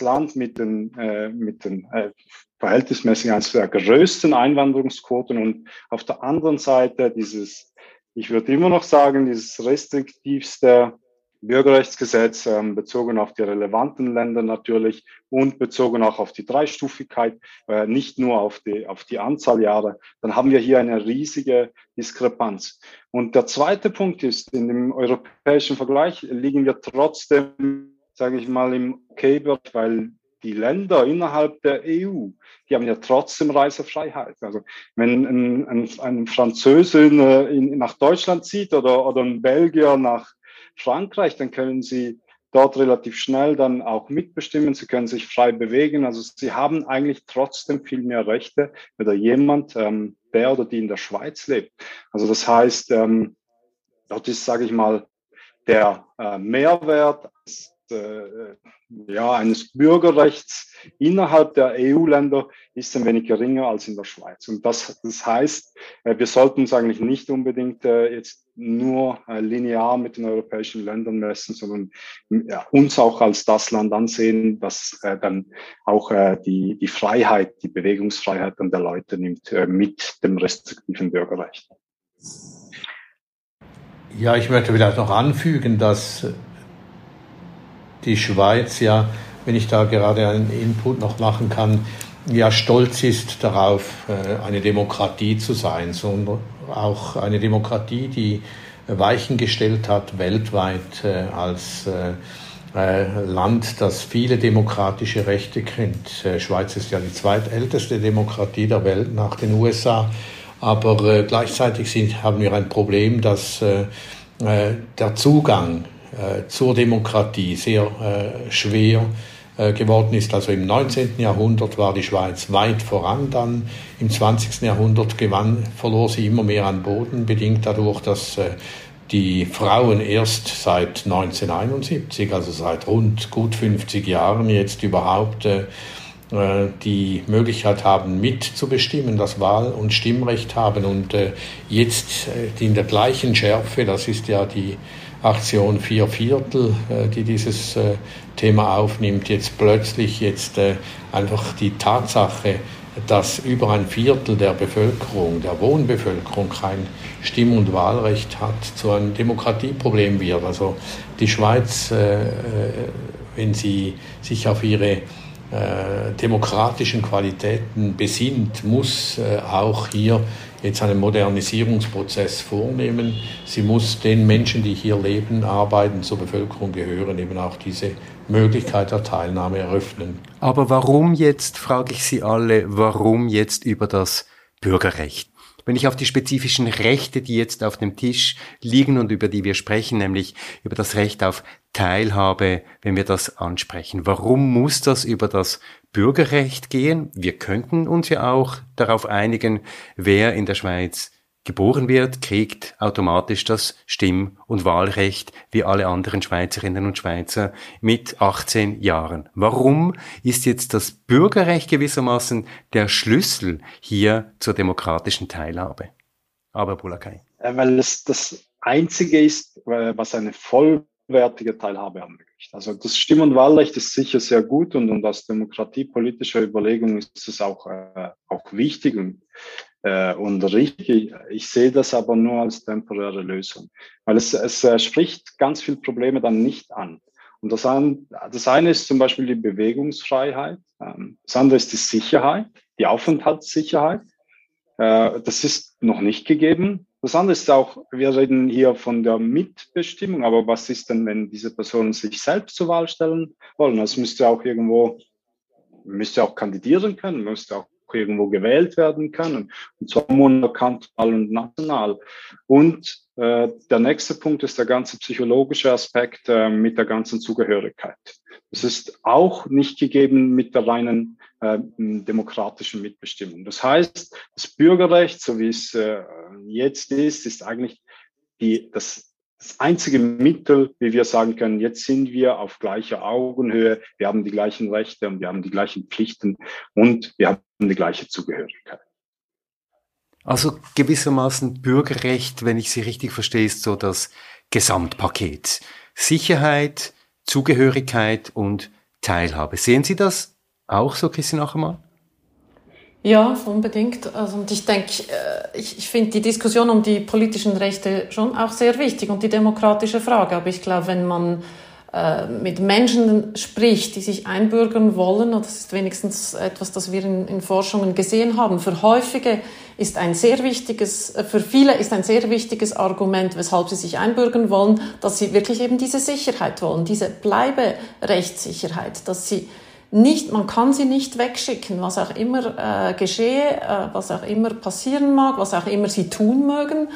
Land mit den, äh, mit den äh, verhältnismäßig eines der größten Einwanderungsquoten und auf der anderen Seite dieses, ich würde immer noch sagen, dieses restriktivste Bürgerrechtsgesetz ähm, bezogen auf die relevanten Länder natürlich und bezogen auch auf die Dreistufigkeit, äh, nicht nur auf die, auf die Anzahl Jahre, dann haben wir hier eine riesige Diskrepanz. Und der zweite Punkt ist, in dem europäischen Vergleich liegen wir trotzdem, sage ich mal, im Okay-Bereich, weil die Länder innerhalb der EU, die haben ja trotzdem Reisefreiheit. Also wenn ein, ein, ein Franzose in, in, nach Deutschland zieht oder, oder ein Belgier nach Frankreich, dann können Sie dort relativ schnell dann auch mitbestimmen. Sie können sich frei bewegen. Also Sie haben eigentlich trotzdem viel mehr Rechte oder jemand, ähm, der oder die in der Schweiz lebt. Also das heißt, ähm, dort ist, sage ich mal, der äh, Mehrwert äh, ja, eines Bürgerrechts innerhalb der EU-Länder ist ein wenig geringer als in der Schweiz. Und das, das heißt, äh, wir sollten uns eigentlich nicht unbedingt äh, jetzt nur äh, linear mit den europäischen Ländern messen, sondern ja, uns auch als das Land ansehen, das äh, dann auch äh, die, die Freiheit, die Bewegungsfreiheit dann der Leute nimmt mit dem restriktiven Bürgerrecht. Ja, ich möchte vielleicht noch anfügen, dass die Schweiz ja, wenn ich da gerade einen Input noch machen kann, ja stolz ist darauf, äh, eine Demokratie zu sein, sondern auch eine Demokratie, die Weichen gestellt hat weltweit äh, als äh, Land, das viele demokratische Rechte kennt. Schweiz ist ja die zweitälteste Demokratie der Welt nach den USA, aber gleichzeitig sind, haben wir ein Problem, dass der Zugang zur Demokratie sehr äh, schwer äh, geworden ist. Also im 19. Jahrhundert war die Schweiz weit voran, dann im 20. Jahrhundert gewann, verlor sie immer mehr an Boden, bedingt dadurch, dass die Frauen erst seit 1971, also seit rund gut 50 Jahren jetzt überhaupt die Möglichkeit haben, mitzubestimmen, das Wahl- und Stimmrecht haben und jetzt in der gleichen Schärfe, das ist ja die Aktion Vier Viertel, äh, die dieses äh, Thema aufnimmt, jetzt plötzlich jetzt äh, einfach die Tatsache, dass über ein Viertel der Bevölkerung, der Wohnbevölkerung kein Stimm- und Wahlrecht hat, zu einem Demokratieproblem wird. Also die Schweiz, wenn sie sich auf ihre demokratischen Qualitäten besinnt, muss auch hier jetzt einen Modernisierungsprozess vornehmen. Sie muss den Menschen, die hier leben, arbeiten, zur Bevölkerung gehören, eben auch diese Möglichkeit der Teilnahme eröffnen. Aber warum jetzt, frage ich Sie alle, warum jetzt über das Bürgerrecht? Wenn ich auf die spezifischen Rechte, die jetzt auf dem Tisch liegen und über die wir sprechen, nämlich über das Recht auf Teilhabe, wenn wir das ansprechen. Warum muss das über das Bürgerrecht gehen? Wir könnten uns ja auch darauf einigen, wer in der Schweiz geboren wird, kriegt automatisch das Stimm- und Wahlrecht wie alle anderen Schweizerinnen und Schweizer mit 18 Jahren. Warum ist jetzt das Bürgerrecht gewissermaßen der Schlüssel hier zur demokratischen Teilhabe? Aber Bulakai. Weil es das Einzige ist, äh, was eine vollwertige Teilhabe ermöglicht. Also das Stimm- und Wahlrecht ist sicher sehr gut und, und aus demokratiepolitischer Überlegung ist es auch, äh, auch wichtig und äh, und richtig. Ich sehe das aber nur als temporäre Lösung, weil es, es äh, spricht ganz viele Probleme dann nicht an. Und das, ein, das eine ist zum Beispiel die Bewegungsfreiheit, ähm, das andere ist die Sicherheit, die Aufenthaltssicherheit. Äh, das ist noch nicht gegeben. Das andere ist auch, wir reden hier von der Mitbestimmung, aber was ist denn, wenn diese Personen sich selbst zur Wahl stellen wollen? Es müsste auch irgendwo, müsste auch kandidieren können, müsste auch irgendwo gewählt werden können, und zwar monokantonal und national. Und äh, der nächste Punkt ist der ganze psychologische Aspekt äh, mit der ganzen Zugehörigkeit. Das ist auch nicht gegeben mit der reinen demokratischen Mitbestimmung. Das heißt, das Bürgerrecht, so wie es äh, jetzt ist, ist eigentlich die, das das einzige Mittel, wie wir sagen können, jetzt sind wir auf gleicher Augenhöhe, wir haben die gleichen Rechte und wir haben die gleichen Pflichten und wir haben die gleiche Zugehörigkeit. Also gewissermaßen Bürgerrecht, wenn ich Sie richtig verstehe, ist so das Gesamtpaket. Sicherheit, Zugehörigkeit und Teilhabe. Sehen Sie das auch so, Christian Achermann? Ja, unbedingt. Also, und ich denke, äh, ich, ich finde die Diskussion um die politischen Rechte schon auch sehr wichtig und die demokratische Frage. Aber ich glaube, wenn man äh, mit Menschen spricht, die sich einbürgern wollen, und das ist wenigstens etwas, das wir in, in Forschungen gesehen haben, für häufige ist ein sehr wichtiges, äh, für viele ist ein sehr wichtiges Argument, weshalb sie sich einbürgern wollen, dass sie wirklich eben diese Sicherheit wollen, diese Bleiberechtssicherheit, dass sie nicht, man kann sie nicht wegschicken, was auch immer äh, geschehe, äh, was auch immer passieren mag, was auch immer sie tun mögen.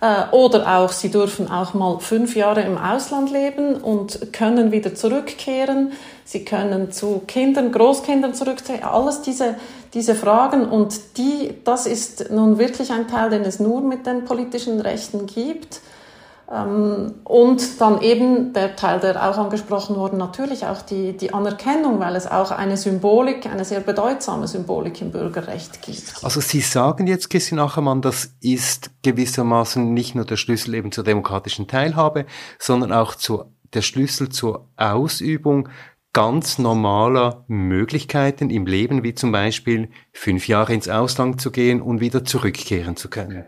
Äh, oder auch, sie dürfen auch mal fünf Jahre im Ausland leben und können wieder zurückkehren. Sie können zu Kindern, Großkindern zurückkehren. Alles diese, diese Fragen. Und die, das ist nun wirklich ein Teil, den es nur mit den politischen Rechten gibt. Ähm, und dann eben der Teil, der auch angesprochen wurde, natürlich auch die, die Anerkennung, weil es auch eine Symbolik, eine sehr bedeutsame Symbolik im Bürgerrecht gibt. Also Sie sagen jetzt, Christian Achermann, das ist gewissermaßen nicht nur der Schlüssel eben zur demokratischen Teilhabe, sondern auch zu, der Schlüssel zur Ausübung ganz normaler Möglichkeiten im Leben, wie zum Beispiel fünf Jahre ins Ausland zu gehen und wieder zurückkehren zu können.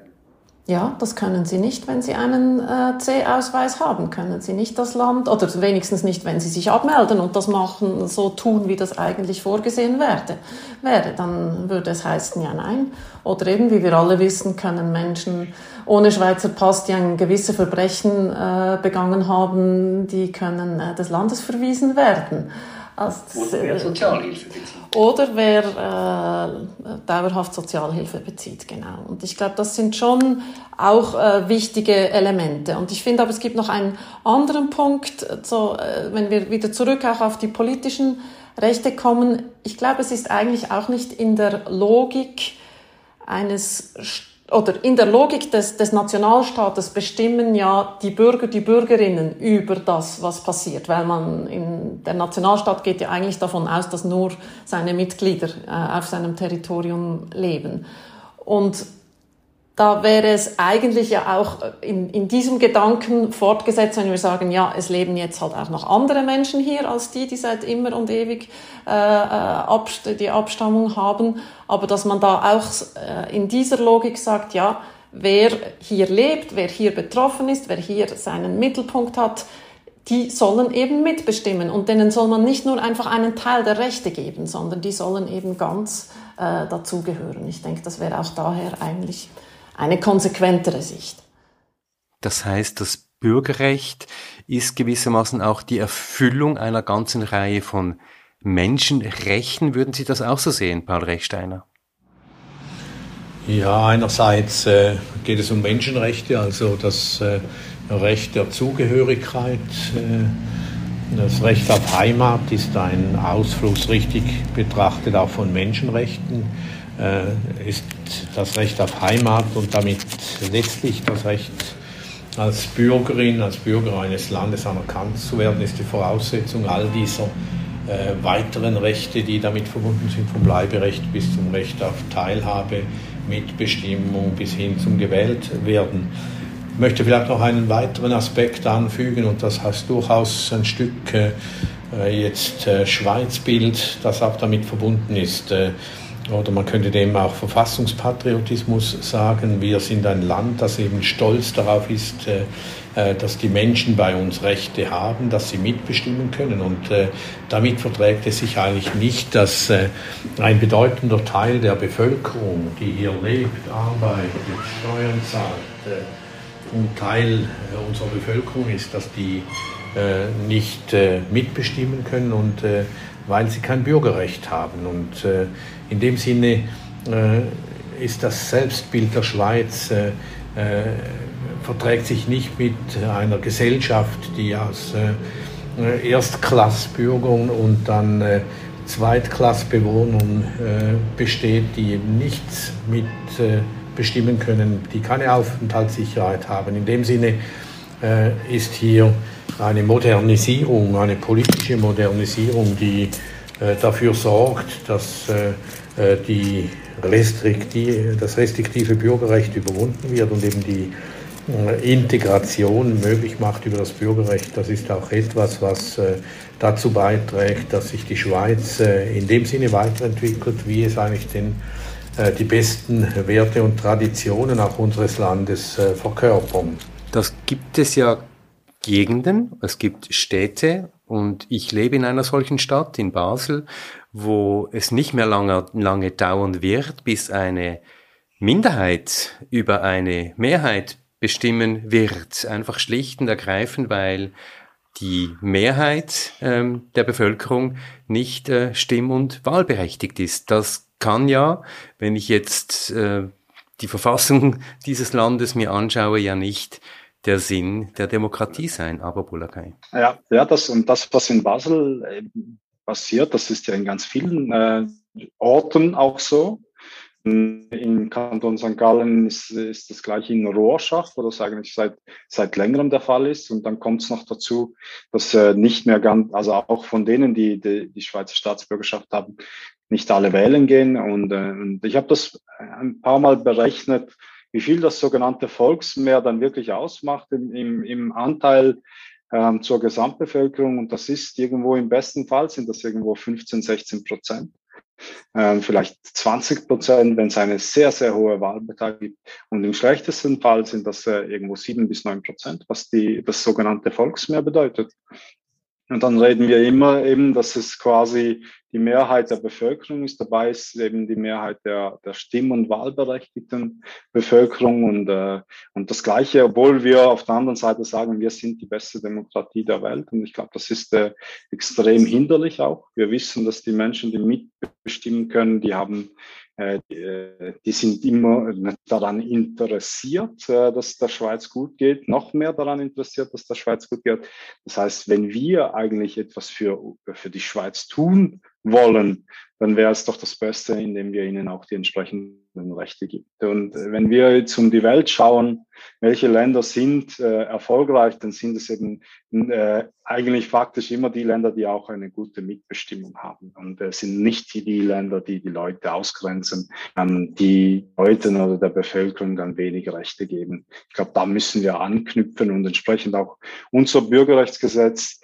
Ja, das können Sie nicht, wenn Sie einen äh, C-Ausweis haben. Können Sie nicht das Land, oder wenigstens nicht, wenn Sie sich abmelden und das machen, so tun, wie das eigentlich vorgesehen werde, wäre. Dann würde es heißen, ja, nein. Oder eben, wie wir alle wissen, können Menschen ohne Schweizer Pass, die ein gewisse Verbrechen äh, begangen haben, die können äh, des Landes verwiesen werden. Also oder wer Sozialhilfe bezieht. Oder wer äh, dauerhaft Sozialhilfe bezieht, genau. Und ich glaube, das sind schon auch äh, wichtige Elemente. Und ich finde aber, es gibt noch einen anderen Punkt, so, äh, wenn wir wieder zurück auch auf die politischen Rechte kommen. Ich glaube, es ist eigentlich auch nicht in der Logik eines oder in der Logik des, des Nationalstaates bestimmen ja die Bürger, die Bürgerinnen über das, was passiert, weil man in der Nationalstaat geht ja eigentlich davon aus, dass nur seine Mitglieder äh, auf seinem Territorium leben. Und da wäre es eigentlich ja auch in, in diesem Gedanken fortgesetzt, wenn wir sagen, ja, es leben jetzt halt auch noch andere Menschen hier als die, die seit immer und ewig äh, äh die Abstammung haben, aber dass man da auch äh, in dieser Logik sagt, ja, wer hier lebt, wer hier betroffen ist, wer hier seinen Mittelpunkt hat, die sollen eben mitbestimmen und denen soll man nicht nur einfach einen Teil der Rechte geben, sondern die sollen eben ganz äh, dazugehören. Ich denke, das wäre auch daher eigentlich eine konsequentere Sicht. Das heißt, das Bürgerrecht ist gewissermaßen auch die Erfüllung einer ganzen Reihe von Menschenrechten. Würden Sie das auch so sehen, Paul Rechsteiner? Ja, einerseits äh, geht es um Menschenrechte, also das äh, Recht der Zugehörigkeit. Äh, das Recht auf Heimat ist ein Ausfluss richtig betrachtet auch von Menschenrechten. Äh, ist das Recht auf Heimat und damit letztlich das Recht als Bürgerin, als Bürger eines Landes anerkannt zu werden, ist die Voraussetzung all dieser äh, weiteren Rechte, die damit verbunden sind, vom Bleiberecht bis zum Recht auf Teilhabe, Mitbestimmung bis hin zum Gewähltwerden. Ich möchte vielleicht noch einen weiteren Aspekt anfügen und das heißt durchaus ein Stück äh, jetzt äh, Schweizbild, das auch damit verbunden ist. Äh, oder man könnte dem auch Verfassungspatriotismus sagen. Wir sind ein Land, das eben stolz darauf ist, äh, äh, dass die Menschen bei uns Rechte haben, dass sie mitbestimmen können. Und äh, damit verträgt es sich eigentlich nicht, dass ein bedeutender Teil der Bevölkerung, die hier lebt, arbeitet, Steuern zahlt und Teil unserer Bevölkerung ist, dass die nicht mitbestimmen können und weil sie kein Bürgerrecht haben. Und in dem Sinne äh, ist das Selbstbild der Schweiz äh, äh, verträgt sich nicht mit einer Gesellschaft, die aus äh, Erstklassbürgern und dann äh, Zweitklassbewohnern äh, besteht, die eben nichts mit äh, bestimmen können, die keine Aufenthaltssicherheit haben. In dem Sinne äh, ist hier eine Modernisierung, eine politische Modernisierung, die äh, dafür sorgt, dass äh, äh, die restriktive, das restriktive Bürgerrecht überwunden wird und eben die Integration möglich macht über das Bürgerrecht. Das ist auch etwas, was dazu beiträgt, dass sich die Schweiz in dem Sinne weiterentwickelt, wie es eigentlich den, die besten Werte und Traditionen auch unseres Landes verkörpern. Das gibt es ja Gegenden, es gibt Städte und ich lebe in einer solchen Stadt, in Basel, wo es nicht mehr lange, lange dauern wird, bis eine Minderheit über eine Mehrheit bestimmen wird. Einfach schlicht und ergreifend, weil die Mehrheit ähm, der Bevölkerung nicht äh, stimm- und wahlberechtigt ist. Das kann ja, wenn ich jetzt äh, die Verfassung dieses Landes mir anschaue, ja nicht der Sinn der Demokratie sein, aber Bulakai. Ja, ja, das und das, was in Basel passiert. Das ist ja in ganz vielen äh, Orten auch so. Im Kanton St. Gallen ist, ist das gleiche in Rorschach, wo das eigentlich seit, seit längerem der Fall ist. Und dann kommt es noch dazu, dass äh, nicht mehr ganz, also auch von denen, die, die die Schweizer Staatsbürgerschaft haben, nicht alle wählen gehen. Und, äh, und ich habe das ein paar Mal berechnet, wie viel das sogenannte Volksmehr dann wirklich ausmacht im, im, im Anteil ähm, zur Gesamtbevölkerung. Und das ist irgendwo im besten Fall sind das irgendwo 15, 16 Prozent. Ähm, vielleicht 20 Prozent, wenn es eine sehr, sehr hohe Wahlbeteiligung gibt. Und im schlechtesten Fall sind das äh, irgendwo sieben bis neun Prozent, was die, das sogenannte Volksmehr bedeutet. Und dann reden wir immer eben, dass es quasi die Mehrheit der Bevölkerung ist. Dabei ist eben die Mehrheit der, der Stimm- und wahlberechtigten Bevölkerung. Und, äh, und das Gleiche, obwohl wir auf der anderen Seite sagen, wir sind die beste Demokratie der Welt. Und ich glaube, das ist äh, extrem hinderlich auch. Wir wissen, dass die Menschen, die mitbestimmen können, die haben die sind immer daran interessiert, äh, dass der Schweiz gut geht, noch mehr daran interessiert, dass der Schweiz gut geht. Das heißt, wenn wir eigentlich etwas für, für die Schweiz tun wollen, dann wäre es doch das Beste, indem wir ihnen auch die entsprechenden Rechte gibt. Und wenn wir jetzt um die Welt schauen, welche Länder sind äh, erfolgreich, dann sind es eben äh, eigentlich faktisch immer die Länder, die auch eine gute Mitbestimmung haben. Und äh, sind nicht die, die Länder, die die Leute ausgrenzen, ähm, die Leuten oder der Bevölkerung dann weniger Rechte geben. Ich glaube, da müssen wir anknüpfen und entsprechend auch unser Bürgerrechtsgesetz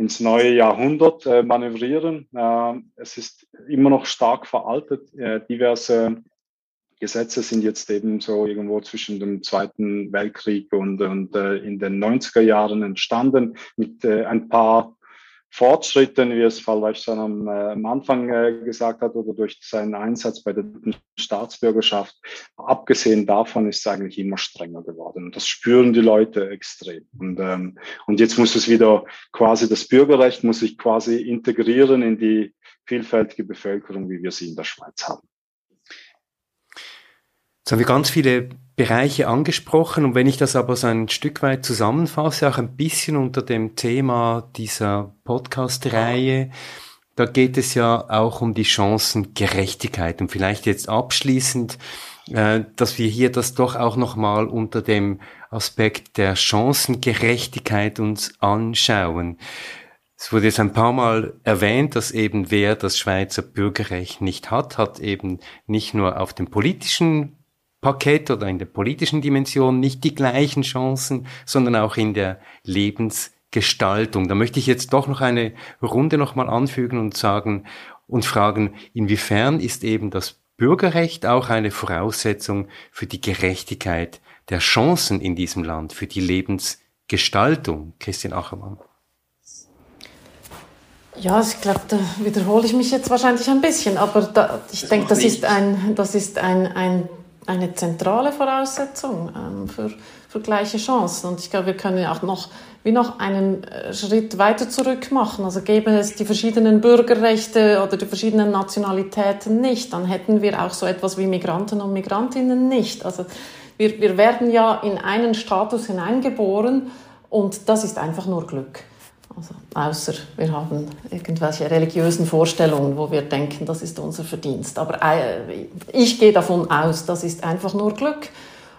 ins neue Jahrhundert äh, manövrieren. Äh, es ist immer noch stark veraltet. Äh, diverse Gesetze sind jetzt eben so irgendwo zwischen dem Zweiten Weltkrieg und, und äh, in den 90er Jahren entstanden mit äh, ein paar Fortschritten, wie es vielleicht schon am, äh, am Anfang äh, gesagt hat, oder durch seinen Einsatz bei der Staatsbürgerschaft. Abgesehen davon ist es eigentlich immer strenger geworden. Und das spüren die Leute extrem. Und, ähm, und jetzt muss es wieder quasi, das Bürgerrecht muss sich quasi integrieren in die vielfältige Bevölkerung, wie wir sie in der Schweiz haben. Jetzt haben wir ganz viele Bereiche angesprochen und wenn ich das aber so ein Stück weit zusammenfasse, auch ein bisschen unter dem Thema dieser Podcast-Reihe, da geht es ja auch um die Chancengerechtigkeit und vielleicht jetzt abschließend, äh, dass wir hier das doch auch nochmal unter dem Aspekt der Chancengerechtigkeit uns anschauen. Es wurde jetzt ein paar Mal erwähnt, dass eben wer das Schweizer Bürgerrecht nicht hat, hat eben nicht nur auf dem politischen Parkett oder in der politischen Dimension nicht die gleichen Chancen, sondern auch in der Lebensgestaltung. Da möchte ich jetzt doch noch eine Runde nochmal anfügen und sagen und fragen, inwiefern ist eben das Bürgerrecht auch eine Voraussetzung für die Gerechtigkeit der Chancen in diesem Land, für die Lebensgestaltung? Christian Achermann. Ja, ich glaube, da wiederhole ich mich jetzt wahrscheinlich ein bisschen, aber da, ich denke, das ist, ein, das ist ein, ein, eine zentrale Voraussetzung ähm, für, für gleiche Chancen. Und ich glaube, wir können auch noch, wie noch einen äh, Schritt weiter zurück machen. Also gäbe es die verschiedenen Bürgerrechte oder die verschiedenen Nationalitäten nicht, dann hätten wir auch so etwas wie Migranten und Migrantinnen nicht. Also wir, wir werden ja in einen Status hineingeboren und das ist einfach nur Glück. Außer wir haben irgendwelche religiösen Vorstellungen, wo wir denken, das ist unser Verdienst. Aber äh, ich gehe davon aus, das ist einfach nur Glück.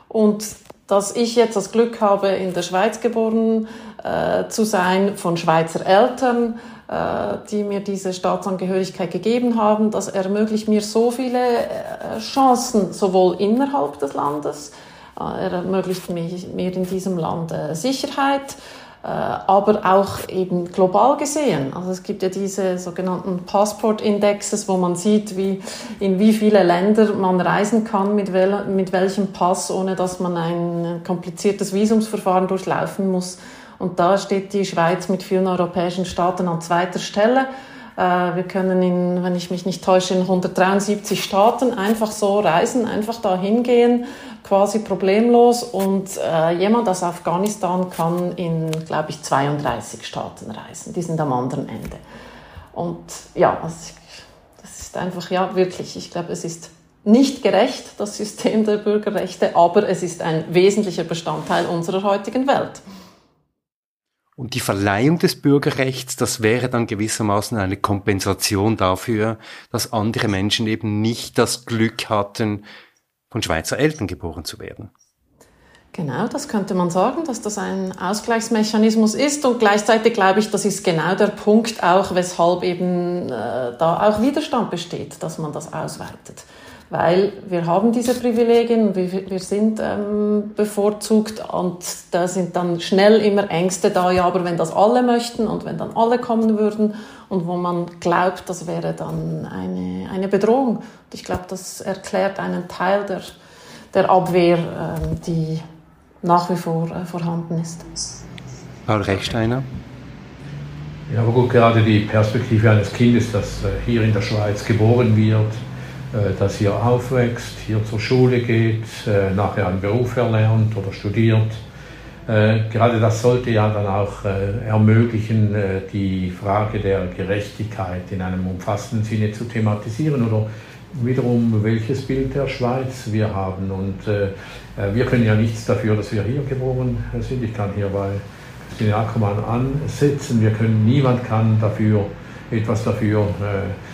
Und dass ich jetzt das Glück habe, in der Schweiz geboren äh, zu sein, von Schweizer Eltern, äh, die mir diese Staatsangehörigkeit gegeben haben, das ermöglicht mir so viele äh, Chancen, sowohl innerhalb des Landes, äh, er ermöglicht mir in diesem Land äh, Sicherheit, aber auch eben global gesehen. Also es gibt ja diese sogenannten Passport-Indexes, wo man sieht, wie, in wie viele Länder man reisen kann, mit, wel, mit welchem Pass, ohne dass man ein kompliziertes Visumsverfahren durchlaufen muss. Und da steht die Schweiz mit vielen europäischen Staaten an zweiter Stelle. Äh, wir können in, wenn ich mich nicht täusche, in 173 Staaten einfach so reisen, einfach da hingehen quasi problemlos und äh, jemand aus Afghanistan kann in, glaube ich, 32 Staaten reisen. Die sind am anderen Ende. Und ja, das ist einfach, ja, wirklich, ich glaube, es ist nicht gerecht, das System der Bürgerrechte, aber es ist ein wesentlicher Bestandteil unserer heutigen Welt. Und die Verleihung des Bürgerrechts, das wäre dann gewissermaßen eine Kompensation dafür, dass andere Menschen eben nicht das Glück hatten, von Schweizer Eltern geboren zu werden. Genau, das könnte man sagen, dass das ein Ausgleichsmechanismus ist und gleichzeitig glaube ich, das ist genau der Punkt auch, weshalb eben äh, da auch Widerstand besteht, dass man das ausweitet. Weil wir haben diese Privilegien, wir, wir sind ähm, bevorzugt und da sind dann schnell immer Ängste da, ja, aber wenn das alle möchten und wenn dann alle kommen würden und wo man glaubt, das wäre dann eine, eine Bedrohung. Und ich glaube, das erklärt einen Teil der, der Abwehr, ähm, die nach wie vor äh, vorhanden ist. Paul Rechsteiner. Ja, aber gut, gerade die Perspektive eines Kindes, das äh, hier in der Schweiz geboren wird, das hier aufwächst, hier zur Schule geht, nachher einen Beruf erlernt oder studiert, äh, gerade das sollte ja dann auch äh, ermöglichen, äh, die Frage der Gerechtigkeit in einem umfassenden Sinne zu thematisieren oder wiederum, welches Bild der Schweiz wir haben. Und äh, äh, wir können ja nichts dafür, dass wir hier geboren sind. Ich kann hier bei Christine Ackermann ansetzen. Wir können, niemand kann dafür etwas dafür, äh,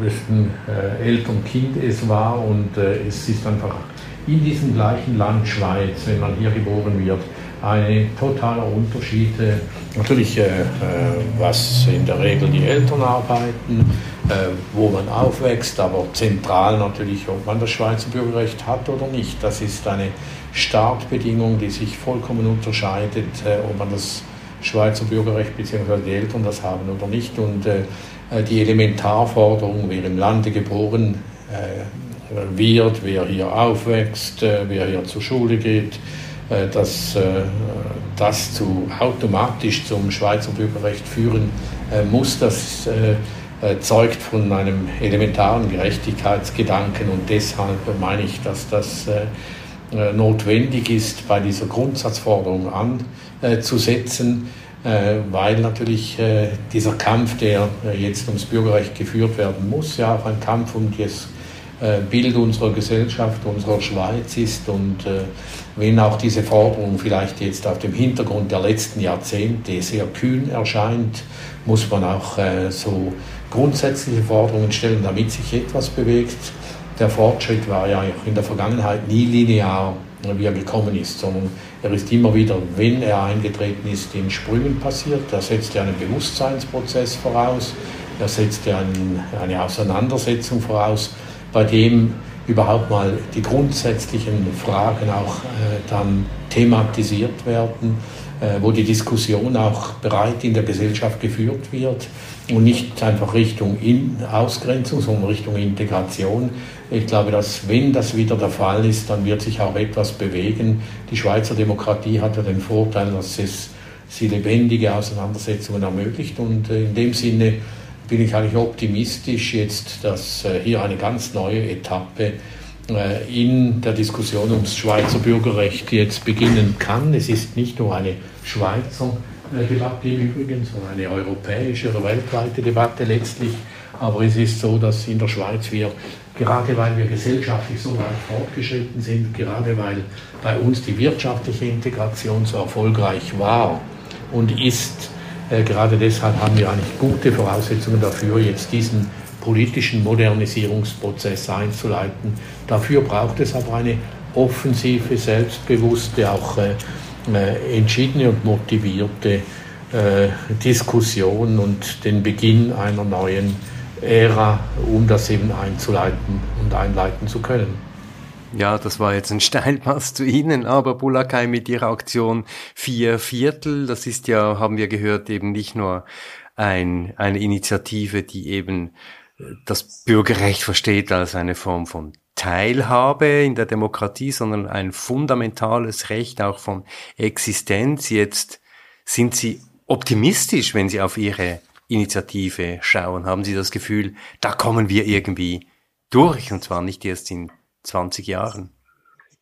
wessen Eltern-Kind es war. Und es ist einfach in diesem gleichen Land Schweiz, wenn man hier geboren wird, ein totaler Unterschied. Äh, natürlich, äh, äh, was in der Regel die Eltern arbeiten, äh, wo man aufwächst, aber zentral natürlich, ob man das Schweizer Bürgerrecht hat oder nicht. Das ist eine Startbedingung, die sich vollkommen unterscheidet, äh, ob man das Schweizer Bürgerrecht bzw. die Eltern das haben oder nicht. Und äh, die Elementarforderung, wer im Lande geboren wird, wer hier aufwächst, äh, wer hier zur Schule geht, äh, dass das zu, automatisch zum Schweizer Bürgerrecht führen muss, das zeugt von einem elementaren Gerechtigkeitsgedanken und deshalb meine ich, dass das notwendig ist, bei dieser Grundsatzforderung anzusetzen. äh, weil natürlich äh, dieser Kampf, der äh, jetzt ums Bürgerrecht geführt werden muss, ja auch ein Kampf um das Bild unserer Gesellschaft, unserer Schweiz ist und wenn auch diese Forderung vielleicht jetzt auf dem Hintergrund der letzten Jahrzehnte sehr kühn erscheint, muss man auch so grundsätzliche Forderungen stellen, damit sich etwas bewegt. Der Fortschritt war ja auch in der Vergangenheit nie linear, wie er gekommen ist, sondern er ist immer wieder, wenn er eingetreten ist, in Sprüngen passiert. Er setzt ja einen Bewusstseinsprozess voraus. Er setzt ja eine Auseinandersetzung voraus, bei dem überhaupt mal die grundsätzlichen Fragen auch äh, dann thematisiert werden, äh, wo die Diskussion auch bereit in der Gesellschaft geführt wird und nicht einfach Richtung in Ausgrenzung, sondern Richtung Integration. Ich glaube, dass wenn das wieder der Fall ist, dann wird sich auch etwas bewegen. Die Schweizer Demokratie hat ja den Vorteil, dass es sie lebendige Auseinandersetzungen ermöglicht und äh, in dem Sinne bin ich eigentlich optimistisch jetzt, dass äh, hier eine ganz neue Etappe äh, in der Diskussion ums Schweizer Bürgerrecht jetzt beginnen kann. Es ist nicht nur eine Schweizer Debatte im Übrigen, sondern eine europäische oder weltweite Debatte letztlich. Aber es ist so, dass in der Schweiz wir gerade weil wir gesellschaftlich so weit fortgeschritten sind, gerade weil bei uns die wirtschaftliche Integration so erfolgreich war und ist, äh, gerade deshalb haben wir eigentlich gute Voraussetzungen dafür, jetzt diesen politischen Modernisierungsprozess einzuleiten. Dafür braucht es aber eine offensive, selbstbewusste, auch äh, äh entschiedene und motivierte Diskussion und den Beginn einer neuen Ära, um das eben einzuleiten und einleiten zu können. Ja, das war jetzt ein Steilpass zu Ihnen, aber Bulakai mit Ihrer Aktion Vier Viertel, das ist ja, haben wir gehört, eben nicht nur ein, eine Initiative, die eben äh, das Bürgerrecht versteht als eine Form von Teilhabe in der Demokratie, sondern ein fundamentales Recht auch von Existenz. Jetzt sind Sie optimistisch, wenn Sie auf Ihre Initiative schauen? Haben Sie das Gefühl, da kommen wir irgendwie durch und zwar nicht erst in 20 Jahren?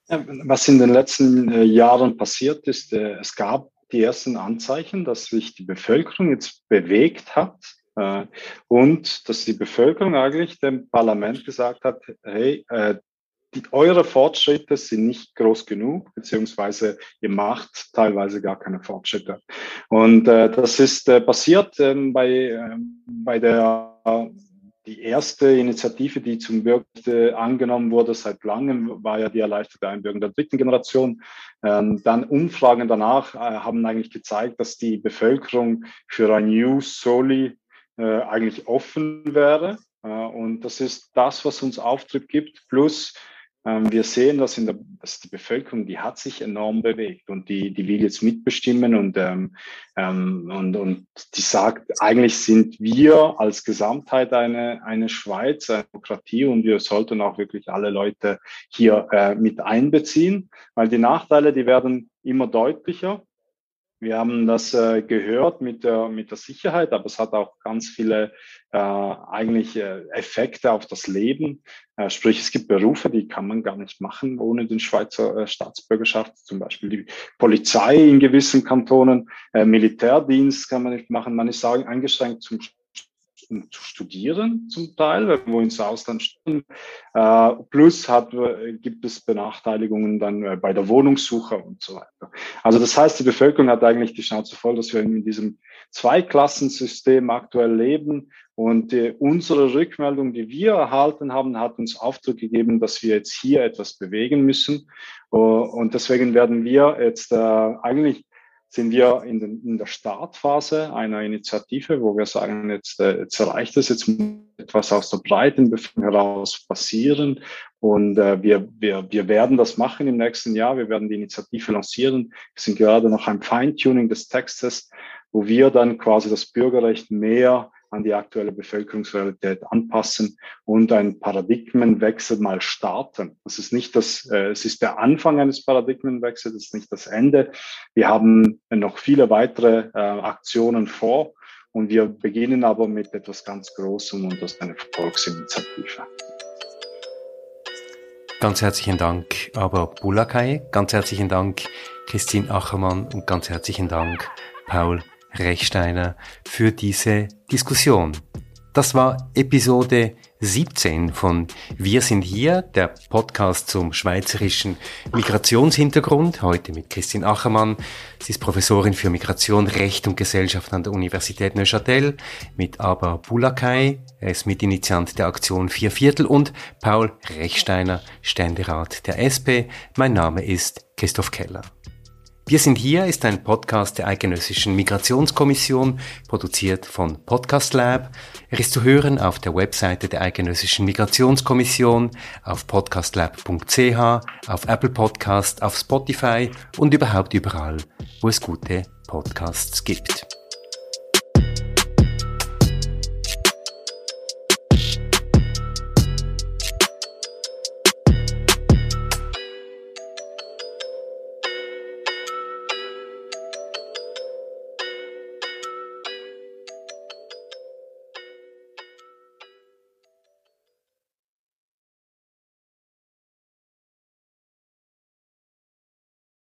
Was in den letzten äh, Jahren passiert ist, äh, es gab die ersten Anzeichen, dass sich die Bevölkerung jetzt bewegt hat äh, und dass die Bevölkerung eigentlich dem Parlament gesagt hat, hey, die, eure Fortschritte sind nicht groß genug, beziehungsweise ihr macht teilweise gar keine Fortschritte. Und äh, das ist äh, passiert ähm, bei, äh, bei der die erste Initiative, die zum Bürgerrecht äh, angenommen wurde seit langem, war ja die erleichterte Einbürgerung der dritten Generation. Ähm, dann Umfragen danach äh, haben eigentlich gezeigt, dass die Bevölkerung für ein New Soli äh, eigentlich offen wäre. Und das ist das, was uns Auftrieb gibt, plus wir sehen, dass, in der, dass die Bevölkerung, die hat sich enorm bewegt und die, die will jetzt mitbestimmen und, ähm, ähm, und, und die sagt, eigentlich sind wir als Gesamtheit eine, eine Schweiz, eine Demokratie und wir sollten auch wirklich alle Leute hier äh, mit einbeziehen, weil die Nachteile, die werden immer deutlicher. Wir haben das äh, gehört mit der, mit der Sicherheit, aber es hat auch ganz viele äh, eigentlich äh, Effekte auf das Leben. Äh, sprich, es gibt Berufe, die kann man gar nicht machen ohne den Schweizer äh, Staatsbürgerschaft. Zum Beispiel die Polizei in gewissen Kantonen, äh, Militärdienst kann man nicht machen. Man ist eingeschränkt zum zu studieren zum Teil, wenn wir ins Ausland studieren. Äh, plus hat, äh, gibt es Benachteiligungen dann äh, bei der Wohnungssuche und so weiter. Also das heißt, die Bevölkerung hat eigentlich die Schnauze voll, dass wir in diesem Zweiklassensystem aktuell leben. Und äh, unsere Rückmeldung, die wir erhalten haben, hat uns Aufdruck gegeben, dass wir jetzt hier etwas bewegen müssen. Uh, und deswegen werden wir jetzt äh, eigentlich sind wir in, den, in der Startphase einer Initiative, wo wir sagen, jetzt, äh, jetzt erreicht es, jetzt muss etwas aus der breiten Bevölkerung heraus passieren. Und äh, wir, wir, wir werden das machen im nächsten Jahr. Wir werden die Initiative lancieren. Wir sind gerade noch ein Feintuning des Textes, wo wir dann quasi das Bürgerrecht mehr an die aktuelle Bevölkerungsrealität anpassen und einen Paradigmenwechsel mal starten. Das ist nicht das, äh, es ist der Anfang eines Paradigmenwechsels, es ist nicht das Ende. Wir haben noch viele weitere äh, Aktionen vor und wir beginnen aber mit etwas ganz Großem und das ist eine Volksinitiative. Ganz herzlichen Dank aber Bulakai, ganz herzlichen Dank Christine Achermann und ganz herzlichen Dank Paul Rechsteiner für diese Diskussion. Das war Episode 17 von Wir sind hier, der Podcast zum schweizerischen Migrationshintergrund. Heute mit Christine Achermann. Sie ist Professorin für Migration, Recht und Gesellschaft an der Universität Neuchâtel. Mit Aber Bulakai. Er ist Mitinitiant der Aktion Vier Viertel und Paul Rechsteiner, Ständerat der SP. Mein Name ist Christoph Keller. Wir sind hier ist ein Podcast der Eidgenössischen Migrationskommission, produziert von Podcast Lab. Er ist zu hören auf der Webseite der Eidgenössischen Migrationskommission, auf podcastlab.ch, auf Apple Podcast, auf Spotify und überhaupt überall, wo es gute Podcasts gibt.